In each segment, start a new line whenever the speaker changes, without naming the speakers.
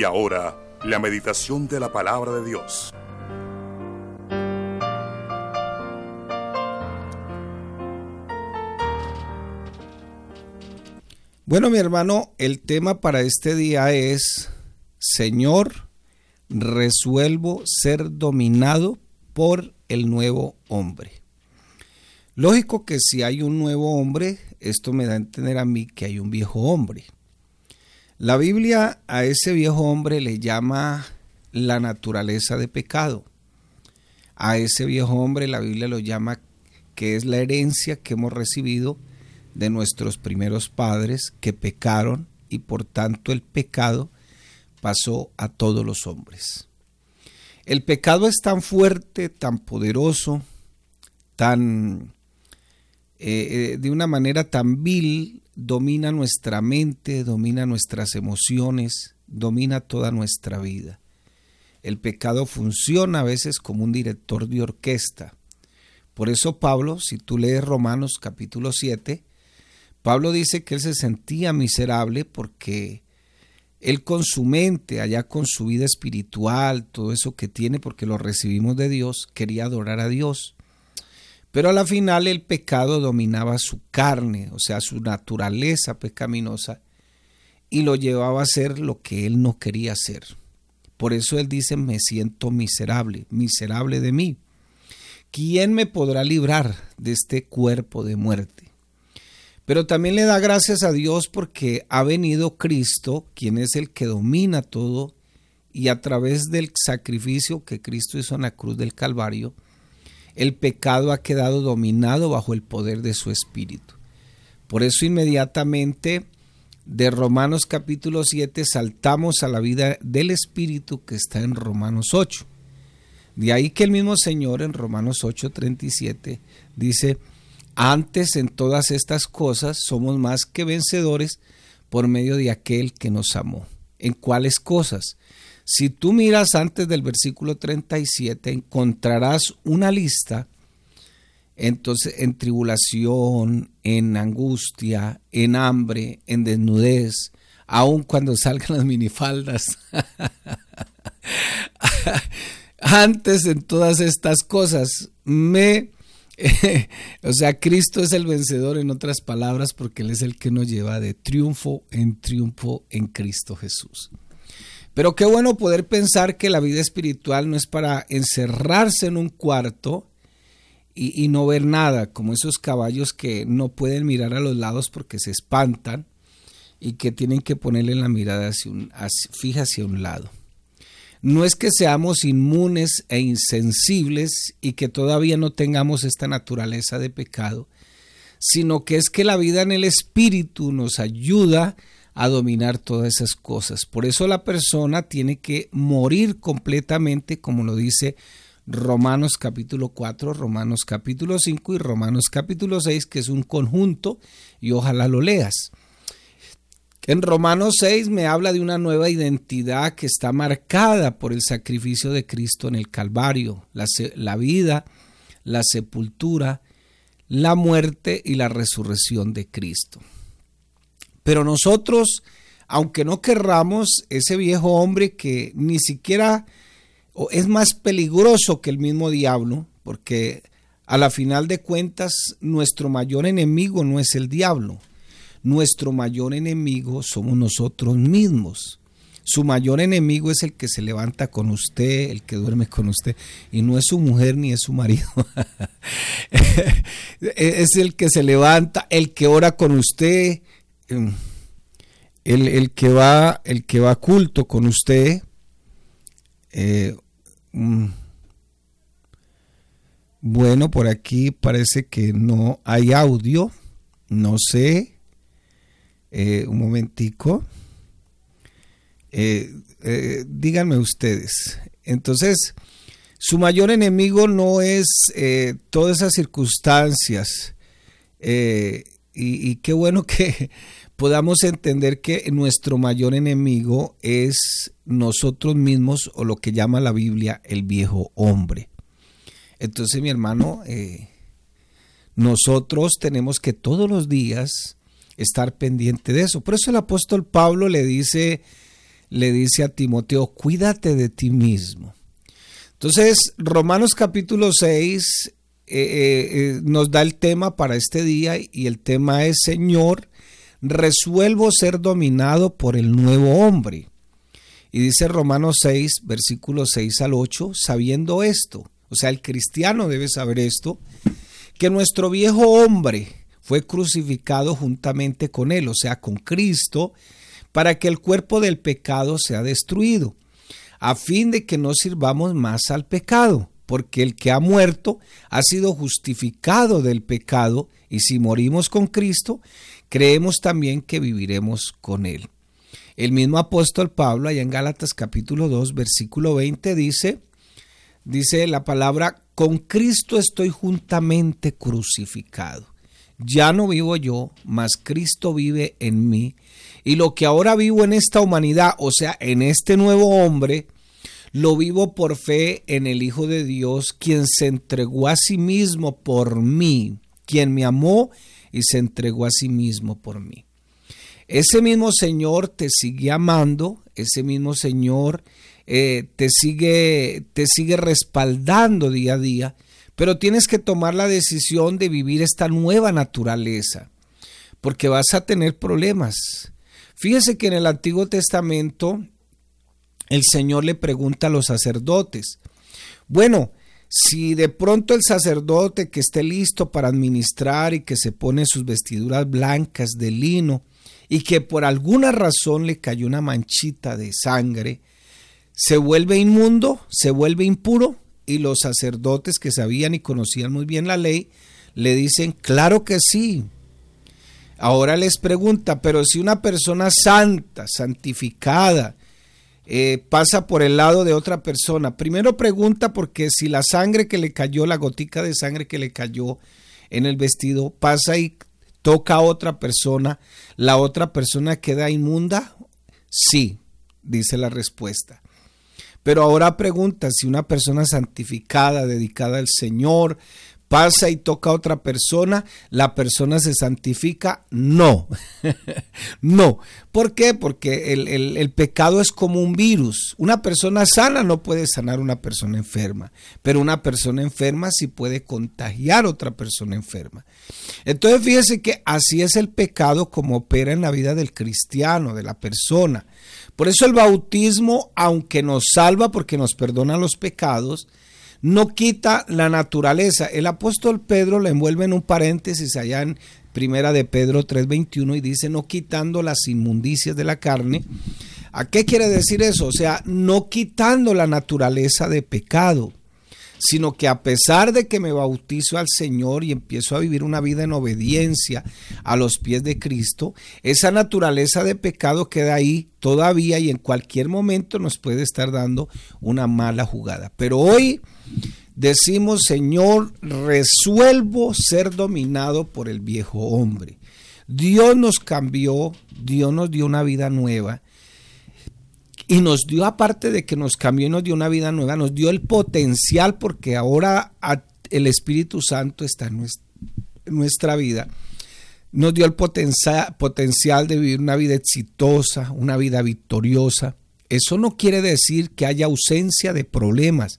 Y ahora, la meditación de la palabra de Dios.
Bueno, mi hermano, el tema para este día es, Señor, resuelvo ser dominado por el nuevo hombre. Lógico que si hay un nuevo hombre, esto me da a entender a mí que hay un viejo hombre. La Biblia a ese viejo hombre le llama la naturaleza de pecado. A ese viejo hombre la Biblia lo llama que es la herencia que hemos recibido de nuestros primeros padres que pecaron y por tanto el pecado pasó a todos los hombres. El pecado es tan fuerte, tan poderoso, tan eh, eh, de una manera tan vil domina nuestra mente, domina nuestras emociones, domina toda nuestra vida. El pecado funciona a veces como un director de orquesta. Por eso Pablo, si tú lees Romanos capítulo 7, Pablo dice que él se sentía miserable porque él con su mente, allá con su vida espiritual, todo eso que tiene porque lo recibimos de Dios, quería adorar a Dios. Pero a la final el pecado dominaba su carne, o sea, su naturaleza pecaminosa, y lo llevaba a hacer lo que él no quería hacer. Por eso él dice, me siento miserable, miserable de mí. ¿Quién me podrá librar de este cuerpo de muerte? Pero también le da gracias a Dios porque ha venido Cristo, quien es el que domina todo, y a través del sacrificio que Cristo hizo en la cruz del Calvario, el pecado ha quedado dominado bajo el poder de su espíritu. Por eso inmediatamente de Romanos capítulo 7 saltamos a la vida del espíritu que está en Romanos 8. De ahí que el mismo Señor en Romanos 8:37 dice, antes en todas estas cosas somos más que vencedores por medio de aquel que nos amó. ¿En cuáles cosas? Si tú miras antes del versículo 37, encontrarás una lista, entonces en tribulación, en angustia, en hambre, en desnudez, aun cuando salgan las minifaldas. antes en todas estas cosas me... o sea, Cristo es el vencedor en otras palabras porque Él es el que nos lleva de triunfo en triunfo en Cristo Jesús. Pero qué bueno poder pensar que la vida espiritual no es para encerrarse en un cuarto y, no ver nada, como esos caballos que no pueden mirar a los lados porque se espantan y que tienen que ponerle la mirada fija hacia un lado. No es que seamos inmunes e insensibles y que todavía no tengamos esta naturaleza de pecado, sino que es que la vida en el espíritu nos ayuda a dominar todas esas cosas. Por eso la persona tiene que morir completamente, como lo dice Romanos capítulo 4, Romanos capítulo 5 y Romanos capítulo 6, que es un conjunto, y ojalá lo leas. En Romanos 6 me habla de una nueva identidad que está marcada por el sacrificio de Cristo en el Calvario, la, la vida, la sepultura, la muerte y la resurrección de Cristo. Pero nosotros, aunque no querramos, ese viejo hombre que ni siquiera es más peligroso que el mismo diablo, porque a la final de cuentas nuestro mayor enemigo no es el diablo, nuestro mayor enemigo somos nosotros mismos. Su mayor enemigo es el que se levanta con usted, el que duerme con usted, y no es su mujer ni es su marido. es el que se levanta, el que ora con usted, Em, el, que va, el que va culto con usted, eh, mm, bueno, por aquí parece que no hay audio, no sé, eh, un momentico, eh, díganme ustedes, entonces, su mayor enemigo no es todas esas circunstancias, y, qué bueno que podamos entender que nuestro mayor enemigo es nosotros mismos o lo que llama la Biblia el viejo hombre. Entonces, mi hermano, eh, nosotros tenemos que todos los días estar pendiente de eso. Por eso el apóstol Pablo le dice le dice a Timoteo, cuídate de ti mismo. Entonces, Romanos capítulo 6 eh, eh, eh, nos da el tema para este día y el tema es, Señor, resuelvo ser dominado por el nuevo hombre. Y dice Romanos 6, versículos 6 al 8, sabiendo esto, o sea, el cristiano debe saber esto, que nuestro viejo hombre fue crucificado juntamente con él, o sea, con Cristo, para que el cuerpo del pecado sea destruido, a fin de que no sirvamos más al pecado porque el que ha muerto ha sido justificado del pecado, y si morimos con Cristo, creemos también que viviremos con Él. El mismo apóstol Pablo, allá en Gálatas capítulo 2, versículo 20, dice, dice la palabra, con Cristo estoy juntamente crucificado. Ya no vivo yo, mas Cristo vive en mí. Y lo que ahora vivo en esta humanidad, o sea, en este nuevo hombre, lo vivo por fe en el Hijo de Dios, quien se entregó a sí mismo por mí, quien me amó y se entregó a sí mismo por mí. Ese mismo Señor te sigue amando, ese mismo Señor eh, te, sigue, te sigue respaldando día a día, pero tienes que tomar la decisión de vivir esta nueva naturaleza, porque vas a tener problemas. Fíjese que en el Antiguo Testamento el Señor le pregunta a los sacerdotes, bueno, si de pronto el sacerdote que esté listo para administrar y que se pone sus vestiduras blancas de lino y que por alguna razón le cayó una manchita de sangre, se vuelve inmundo, se vuelve impuro y los sacerdotes que sabían y conocían muy bien la ley le dicen, claro que sí. Ahora les pregunta, pero si una persona santa, santificada, eh, pasa por el lado de otra persona. Primero pregunta porque si la sangre que le cayó, la gotica de sangre que le cayó en el vestido, pasa y toca a otra persona, ¿la otra persona queda inmunda? Sí, dice la respuesta. Pero ahora pregunta si una persona santificada, dedicada al Señor, pasa y toca a otra persona, la persona se santifica. No, no. ¿Por qué? Porque el, el, pecado es como un virus. Una persona sana no puede sanar a una persona enferma, pero una persona enferma sí puede contagiar a otra persona enferma. Entonces fíjese que así es el pecado como opera en la vida del cristiano, de la persona. Por eso el bautismo, aunque nos salva porque nos perdona los pecados, no quita la naturaleza. El apóstol Pedro le envuelve en un paréntesis allá en Primera de Pedro 3:21 y dice, no quitando las inmundicias de la carne. ¿A qué quiere decir eso? O sea, no quitando la naturaleza de pecado, sino que a pesar de que me bautizo al Señor y empiezo a vivir una vida en obediencia a los pies de Cristo, esa naturaleza de pecado queda ahí todavía y en cualquier momento nos puede estar dando una mala jugada. Pero hoy decimos, Señor, resuelvo ser dominado por el viejo hombre. Dios nos cambió, Dios nos dio una vida nueva y nos dio, aparte de que nos cambió y nos dio una vida nueva, nos dio el potencial porque ahora el Espíritu Santo está en nuestra vida. Nos dio el potencial, de vivir una vida exitosa, una vida victoriosa. Eso no quiere decir que haya ausencia de problemas.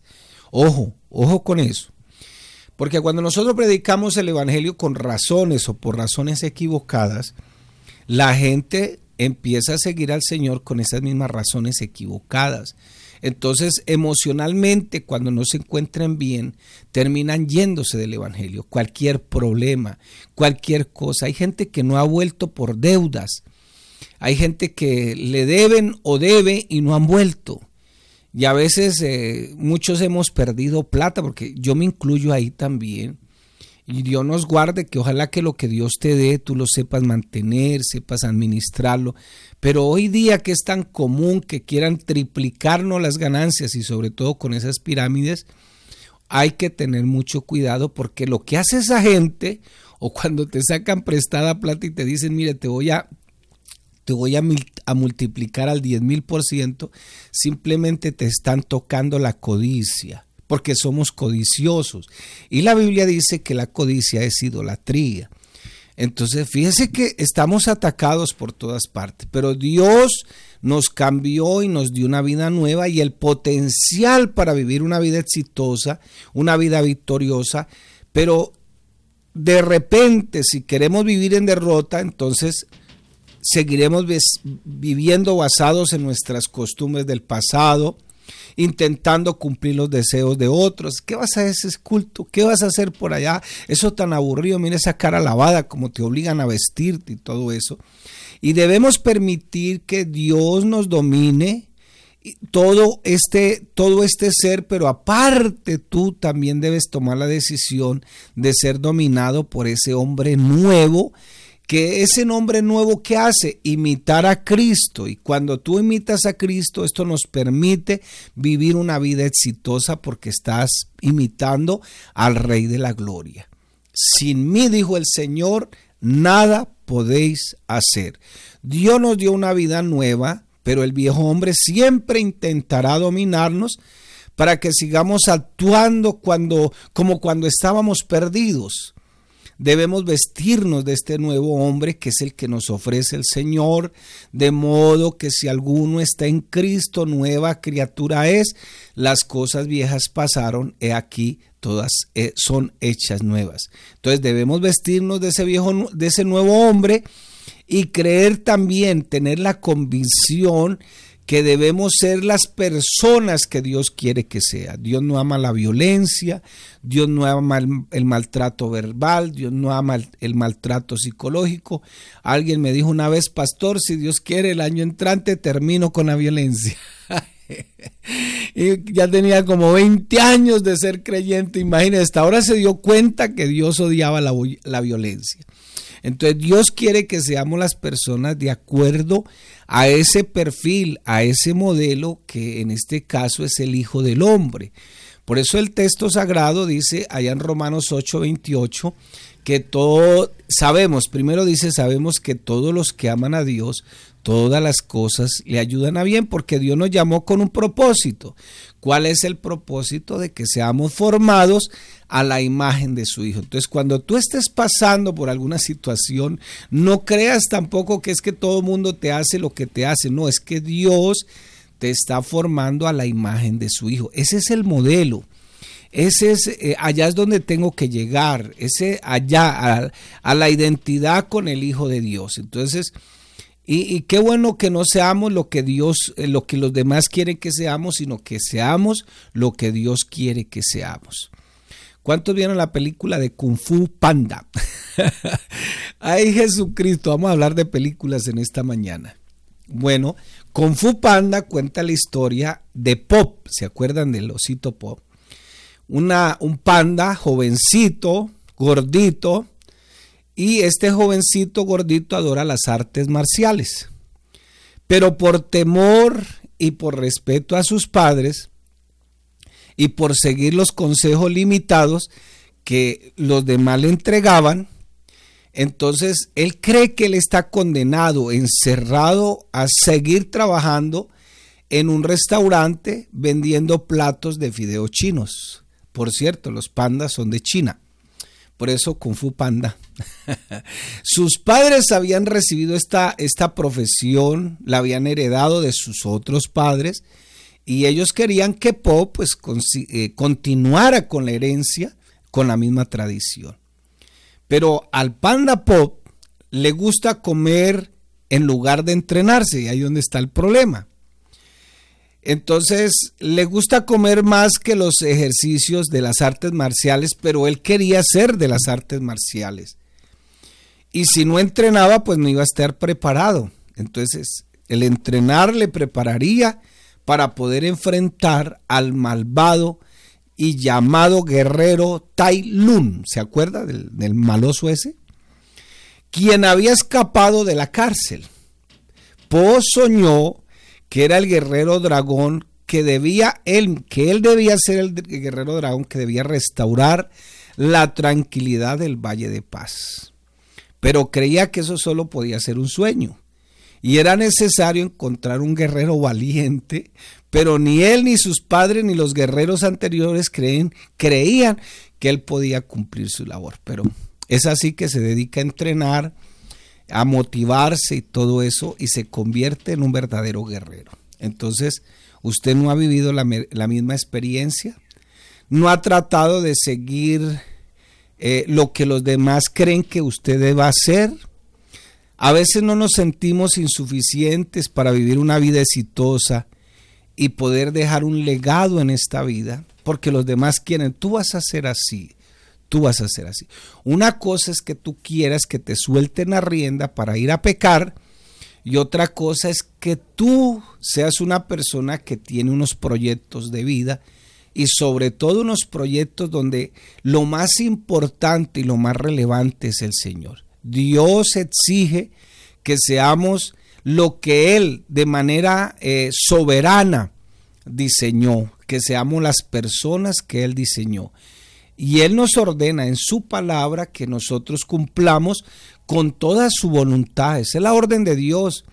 Ojo, ojo con eso. Porque cuando nosotros predicamos el Evangelio con razones o por razones equivocadas, la gente empieza a seguir al Señor con esas mismas razones equivocadas. Entonces, emocionalmente, cuando no se encuentran bien, terminan yéndose del Evangelio. Cualquier problema, cualquier cosa. Hay gente que no ha vuelto por deudas. Hay gente que le deben o debe y no han vuelto. Y a veces eh, muchos hemos perdido plata, porque yo me incluyo ahí también. Y Dios nos guarde que ojalá que lo que Dios te dé, tú lo sepas mantener, sepas administrarlo. Pero hoy día que es tan común que quieran triplicarnos las ganancias y sobre todo con esas pirámides, hay que tener mucho cuidado porque lo que hace esa gente o cuando te sacan prestada plata y te dicen, mire, te voy a voy a, multiplicar al 10 mil por ciento, simplemente te están tocando la codicia, porque somos codiciosos. Y la Biblia dice que la codicia es idolatría. Entonces, fíjese que estamos atacados por todas partes, pero Dios nos cambió y nos dio una vida nueva y el potencial para vivir una vida exitosa, una vida victoriosa, pero de repente si queremos vivir en derrota, entonces seguiremos viviendo basados en nuestras costumbres del pasado, intentando cumplir los deseos de otros. ¿Qué vas a hacer ese culto? ¿Qué vas a hacer por allá? Eso tan aburrido, mira esa cara lavada, como te obligan a vestirte y todo eso. Y debemos permitir que Dios nos domine todo este, todo este ser, pero aparte tú también debes tomar la decisión de ser dominado por ese hombre nuevo que ese nombre nuevo que hace, imitar a Cristo. Y cuando tú imitas a Cristo, esto nos permite vivir una vida exitosa porque estás imitando al Rey de la Gloria. Sin mí, dijo el Señor, nada podéis hacer. Dios nos dio una vida nueva, pero el viejo hombre siempre intentará dominarnos para que sigamos actuando cuando como cuando estábamos perdidos debemos vestirnos de este nuevo hombre que es el que nos ofrece el Señor, de modo que si alguno está en Cristo, nueva criatura es, las cosas viejas pasaron, he aquí, todas eh, son hechas nuevas. Entonces debemos vestirnos de ese viejo, de ese nuevo hombre y creer también, tener la convicción que debemos ser las personas que Dios quiere que sea. Dios no ama la violencia, Dios no ama el, maltrato verbal, Dios no ama el, maltrato psicológico. Alguien me dijo una vez, pastor, si Dios quiere el año entrante termino con la violencia. y ya tenía como 20 años de ser creyente, imagínese, hasta ahora se dio cuenta que Dios odiaba la, la violencia. Entonces Dios quiere que seamos las personas de acuerdo a ese perfil, a ese modelo que en este caso es el Hijo del Hombre. Por eso el texto sagrado dice allá en Romanos 8:28 que todo, sabemos, primero dice, sabemos que todos los que aman a Dios, todas las cosas le ayudan a bien porque Dios nos llamó con un propósito. ¿Cuál es el propósito de que seamos formados a la imagen de su Hijo? Entonces, cuando tú estés pasando por alguna situación, no creas tampoco que es que todo el mundo te hace lo que te hace, no, es que Dios te está formando a la imagen de su Hijo. Ese es el modelo. Ese es, eh, allá es donde tengo que llegar, ese allá, a, a la identidad con el Hijo de Dios. Entonces, y, qué bueno que no seamos lo que Dios, eh, lo que los demás quieren que seamos, sino que seamos lo que Dios quiere que seamos. ¿Cuántos vieron la película de Kung Fu Panda? Ay Jesucristo, vamos a hablar de películas en esta mañana. Bueno, Kung Fu Panda cuenta la historia de Pop, ¿se acuerdan del osito Pop? Un panda jovencito, gordito, y este jovencito gordito adora las artes marciales. Pero por temor y por respeto a sus padres y por seguir los consejos limitados que los demás le entregaban, entonces él cree que él está condenado, encerrado a seguir trabajando en un restaurante vendiendo platos de fideos chinos. Por cierto, los pandas son de China. Por eso Kung Fu Panda. sus padres habían recibido esta, esta profesión, la habían heredado de sus otros padres y ellos querían que Po pues, eh, continuara con la herencia, con la misma tradición. Pero al Panda Pop le gusta comer en lugar de entrenarse y ahí donde está el problema. Entonces le gusta comer más que los ejercicios de las artes marciales, pero él quería ser de las artes marciales. Y si no entrenaba, pues no iba a estar preparado. Entonces el entrenar le prepararía para poder enfrentar al malvado y llamado guerrero Tai Lun. ¿Se acuerda del, del maloso ese? Quien había escapado de la cárcel. Po soñó que era el guerrero dragón que debía él, que él debía ser el guerrero dragón que debía restaurar la tranquilidad del Valle de Paz. Pero creía que eso solo podía ser un sueño. Y era necesario encontrar un guerrero valiente, pero ni él, ni sus padres, ni los guerreros anteriores creen, creían que él podía cumplir su labor. Pero es así que se dedica a entrenar, a motivarse y todo eso y se convierte en un verdadero guerrero. Entonces, usted no ha vivido la, misma experiencia, no ha tratado de seguir eh, lo que los demás creen que usted deba hacer. A veces no nos sentimos insuficientes para vivir una vida exitosa y poder dejar un legado en esta vida, porque los demás quieren, tú vas a ser así, tú vas a ser así. Una cosa es que tú quieras que te suelten la rienda para ir a pecar, y otra cosa es que tú seas una persona que tiene unos proyectos de vida y sobre todo unos proyectos donde lo más importante y lo más relevante es el Señor. Dios exige que seamos lo que Él de manera eh, soberana diseñó, que seamos las personas que Él diseñó. Y Él nos ordena en su palabra que nosotros cumplamos con toda su voluntad. Esa es la orden de Dios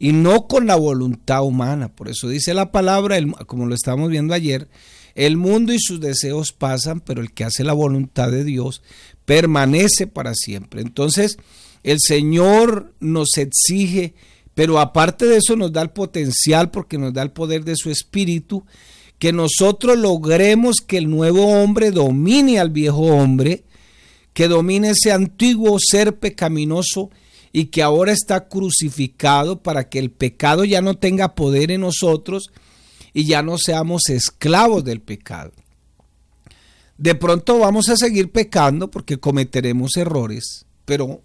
y no con la voluntad humana. Por eso dice la palabra, como lo estamos viendo ayer, el mundo y sus deseos pasan, pero el que hace la voluntad de Dios permanece para siempre. Entonces, el Señor nos exige, pero aparte de eso nos da el potencial porque nos da el poder de su espíritu, que nosotros logremos que el nuevo hombre domine al viejo hombre, que domine ese antiguo ser pecaminoso y que ahora está crucificado para que el pecado ya no tenga poder en nosotros y ya no seamos esclavos del pecado. De pronto vamos a seguir pecando porque cometeremos errores, pero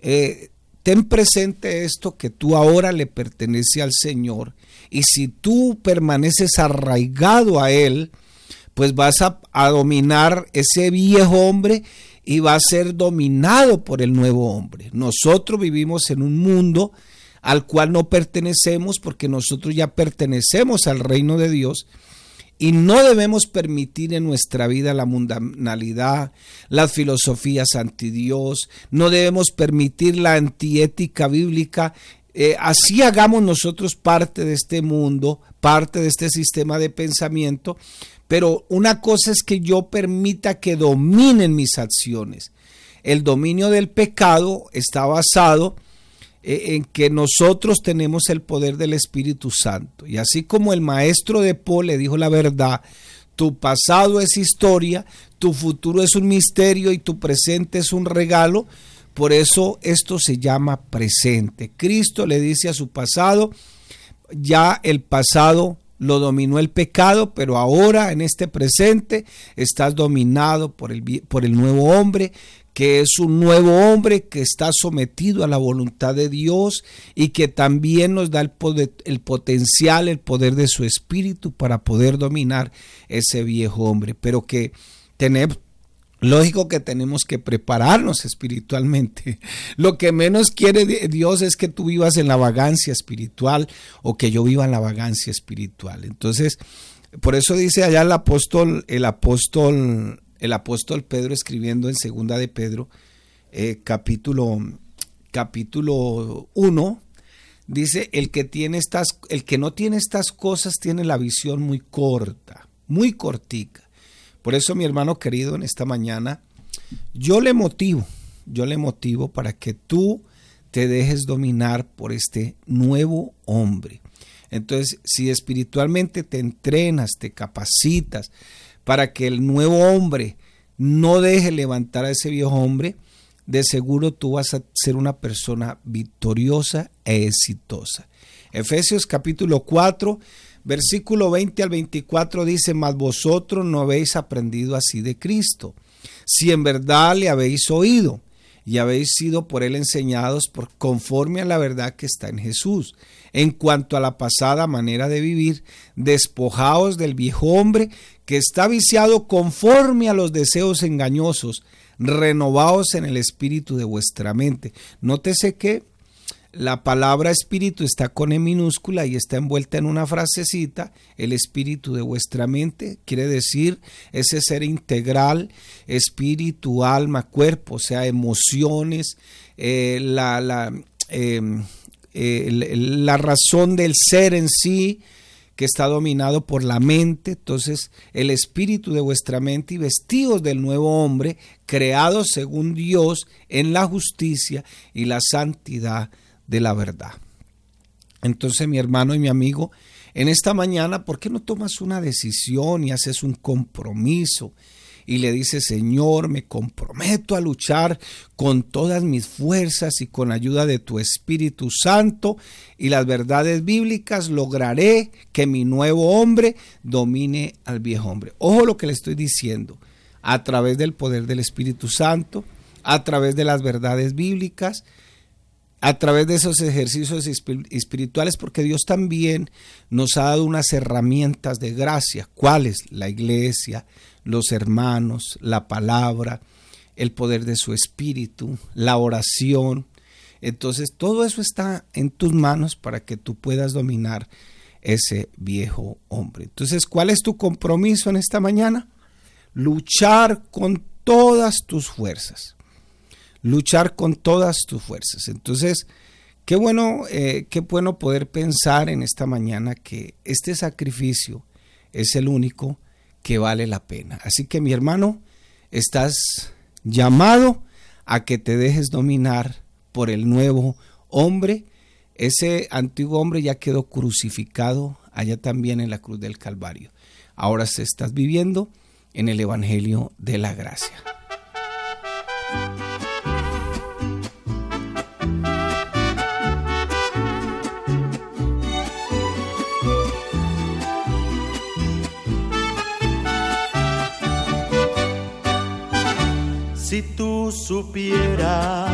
eh, ten presente esto que tú ahora le pertenece al Señor y si tú permaneces arraigado a Él, pues vas a, dominar ese viejo hombre y va a ser dominado por el nuevo hombre. Nosotros vivimos en un mundo al cual no pertenecemos porque nosotros ya pertenecemos al reino de Dios y no debemos permitir en nuestra vida la mundanalidad, las filosofías anti Dios, no debemos permitir la antiética bíblica. Eh, así hagamos nosotros parte de este mundo, parte de este sistema de pensamiento, pero una cosa es que yo permita que dominen mis acciones. El dominio del pecado está basado eh, en que nosotros tenemos el poder del Espíritu Santo. Y así como el maestro de Paul le dijo la verdad, tu pasado es historia, tu futuro es un misterio y tu presente es un regalo. Por eso esto se llama presente. Cristo le dice a su pasado, ya el pasado lo dominó el pecado, pero ahora en este presente estás dominado por el, por el nuevo hombre que es un nuevo hombre que está sometido a la voluntad de Dios y que también nos da el, el potencial, el poder de su espíritu para poder dominar ese viejo hombre, pero que tenemos Lógico que tenemos que prepararnos espiritualmente. Lo que menos quiere Dios es que tú vivas en la vagancia espiritual o que yo viva en la vagancia espiritual. Entonces, por eso dice allá el apóstol, el apóstol el apóstol Pedro escribiendo en Segunda de Pedro, eh, capítulo, capítulo 1, dice, el que, tiene estas, el que no tiene estas cosas tiene la visión muy corta, muy cortica. Por eso, mi hermano querido, en esta mañana, yo le motivo, yo le motivo para que tú te dejes dominar por este nuevo hombre. Entonces, si espiritualmente te entrenas, te capacitas, para que el nuevo hombre no deje levantar a ese viejo hombre, de seguro tú vas a ser una persona victoriosa e exitosa. Efesios capítulo 4, versículo 20 al 24 dice, mas vosotros no habéis aprendido así de Cristo, si en verdad le habéis oído y habéis sido por él enseñados por conforme a la verdad que está en Jesús. En cuanto a la pasada manera de vivir, despojaos del viejo hombre que está viciado conforme a los deseos engañosos, renovaos en el espíritu de vuestra mente. Nótese que la palabra espíritu está con E minúscula y está envuelta en una frasecita, el espíritu de vuestra mente, quiere decir ese ser integral, espíritu, alma, cuerpo, o sea, emociones, eh, la, em, eh, la razón del ser en sí, que está dominado por la mente, entonces el espíritu de vuestra mente y vestidos del nuevo hombre, creado según Dios en la justicia y la santidad de la verdad. Entonces mi hermano y mi amigo, en esta mañana, ¿por qué no tomas una decisión y haces un compromiso? y le dice, Señor, me comprometo a luchar con todas mis fuerzas y con ayuda de tu Espíritu Santo y las verdades bíblicas lograré que mi nuevo hombre domine al viejo hombre. Ojo lo que le estoy diciendo, a través del poder del Espíritu Santo, a través de las verdades bíblicas, a través de esos ejercicios espirituales, porque Dios también nos ha dado unas herramientas de gracia. ¿Cuáles? La iglesia, los hermanos, la palabra, el poder de su espíritu, la oración. Entonces todo eso está en tus manos para que tú puedas dominar ese viejo hombre. Entonces, ¿cuál es tu compromiso en esta mañana? Luchar con todas tus fuerzas. Luchar con todas tus fuerzas. Entonces, qué bueno, eh, qué bueno poder pensar en esta mañana que este sacrificio es el único que vale la pena. Así que mi hermano, estás llamado a que te dejes dominar por el nuevo hombre. Ese antiguo hombre ya quedó crucificado allá también en la cruz del Calvario. Ahora se estás viviendo en el Evangelio de la Gracia.
Si tú supieras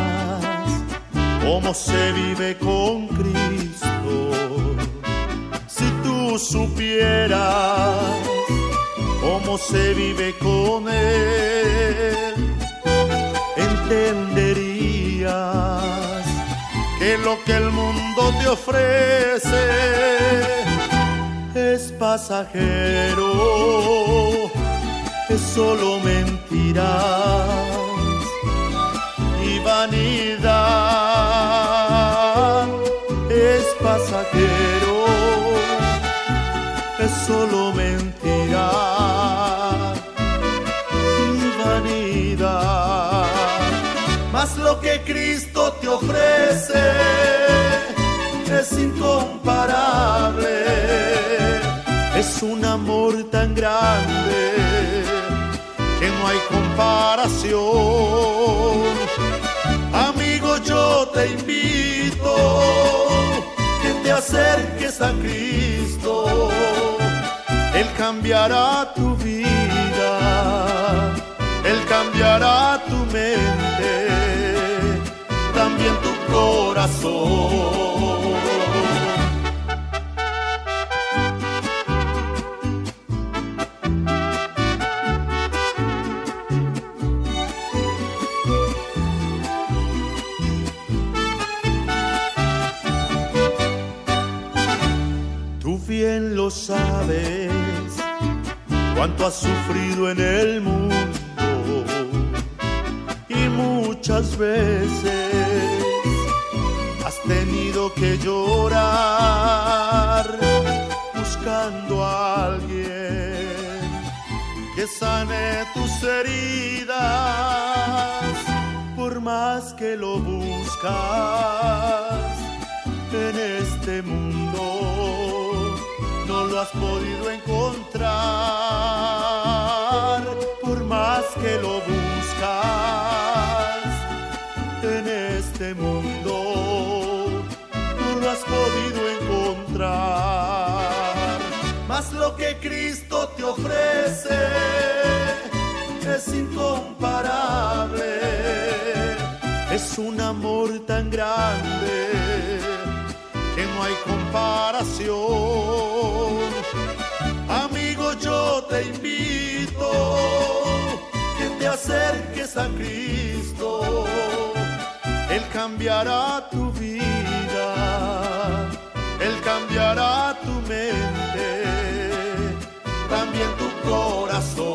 cómo se vive con Cristo, si tú supieras cómo se vive con Él, entenderías que lo que el mundo te ofrece es pasajero, es solo mentira es pasajero, es solo mentira. Mas lo que Cristo te ofrece es incomparable, es un amor tan grande que no hay comparación te invito que te acerques a Cristo. Él cambiará tu vida, Él cambiará tu mente, también tu corazón. Bien lo sabes, cuánto has sufrido en el mundo. Y muchas veces has tenido que llorar buscando a alguien que sane tus heridas, por más que lo buscas en este mundo no lo has podido encontrar, por más que lo buscas en este mundo, no lo has podido encontrar. Mas lo que Cristo te ofrece es incomparable, es un amor tan grande hay comparación. Amigo, yo te invito que te acerques a Cristo. Él cambiará tu vida, Él cambiará tu mente, también tu corazón.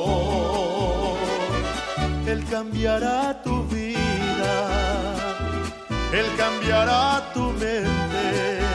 Él cambiará tu vida, Él cambiará tu mente